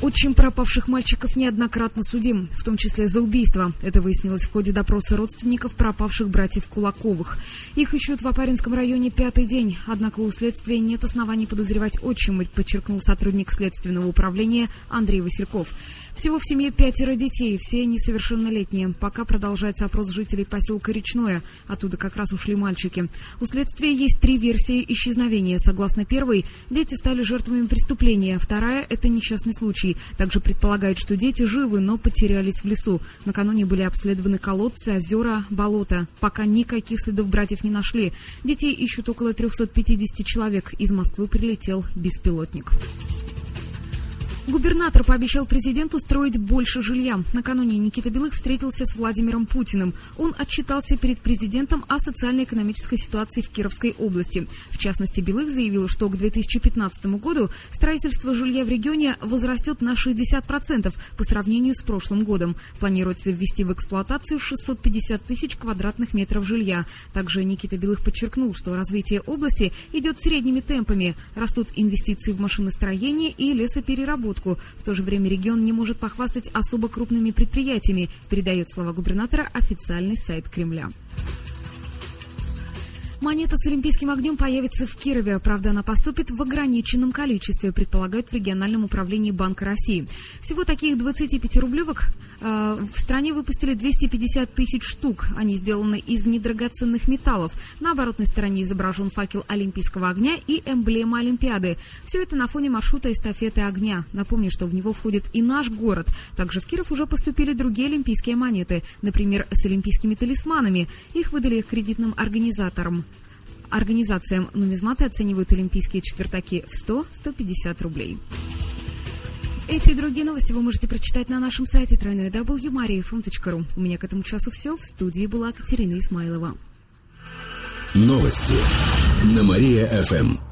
Отчим пропавших мальчиков неоднократно судим, в том числе за убийство. Это выяснилось в ходе допроса родственников пропавших братьев Кулаковых. Их ищут в Апаринском районе пятый день, однако у следствия нет оснований подозревать отчима, подчеркнул сотрудник Следственного управления Андрей Васильков. Всего в семье пятеро детей, все несовершеннолетние. Пока продолжается опрос жителей поселка Речное. Оттуда как раз ушли мальчики. У следствия есть три версии исчезновения. Согласно первой, дети стали жертвами преступления. Вторая – это несчастный случай. Также предполагают, что дети живы, но потерялись в лесу. Накануне были обследованы колодцы, озера, болота. Пока никаких следов братьев не нашли. Детей ищут около 350 человек. Из Москвы прилетел беспилотник. Губернатор пообещал президенту строить больше жилья. Накануне Никита Белых встретился с Владимиром Путиным. Он отчитался перед президентом о социально-экономической ситуации в Кировской области. В частности, Белых заявил, что к 2015 году строительство жилья в регионе возрастет на 60% по сравнению с прошлым годом. Планируется ввести в эксплуатацию 650 тысяч квадратных метров жилья. Также Никита Белых подчеркнул, что развитие области идет средними темпами. Растут инвестиции в машиностроение и лесопереработку разработку. В то же время регион не может похвастать особо крупными предприятиями, передает слова губернатора официальный сайт Кремля. Монета с олимпийским огнем появится в Кирове. Правда, она поступит в ограниченном количестве, предполагают в региональном управлении Банка России. Всего таких 25-рублевок э, в стране выпустили 250 тысяч штук. Они сделаны из недрагоценных металлов. На оборотной стороне изображен факел олимпийского огня и эмблема Олимпиады. Все это на фоне маршрута эстафеты огня. Напомню, что в него входит и наш город. Также в Киров уже поступили другие олимпийские монеты. Например, с олимпийскими талисманами. Их выдали кредитным организаторам. Организациям нумизматы оценивают олимпийские четвертаки в 100-150 рублей. Эти и другие новости вы можете прочитать на нашем сайте www.mariafm.ru. У меня к этому часу все. В студии была Катерина Исмайлова. Новости на Мария-ФМ.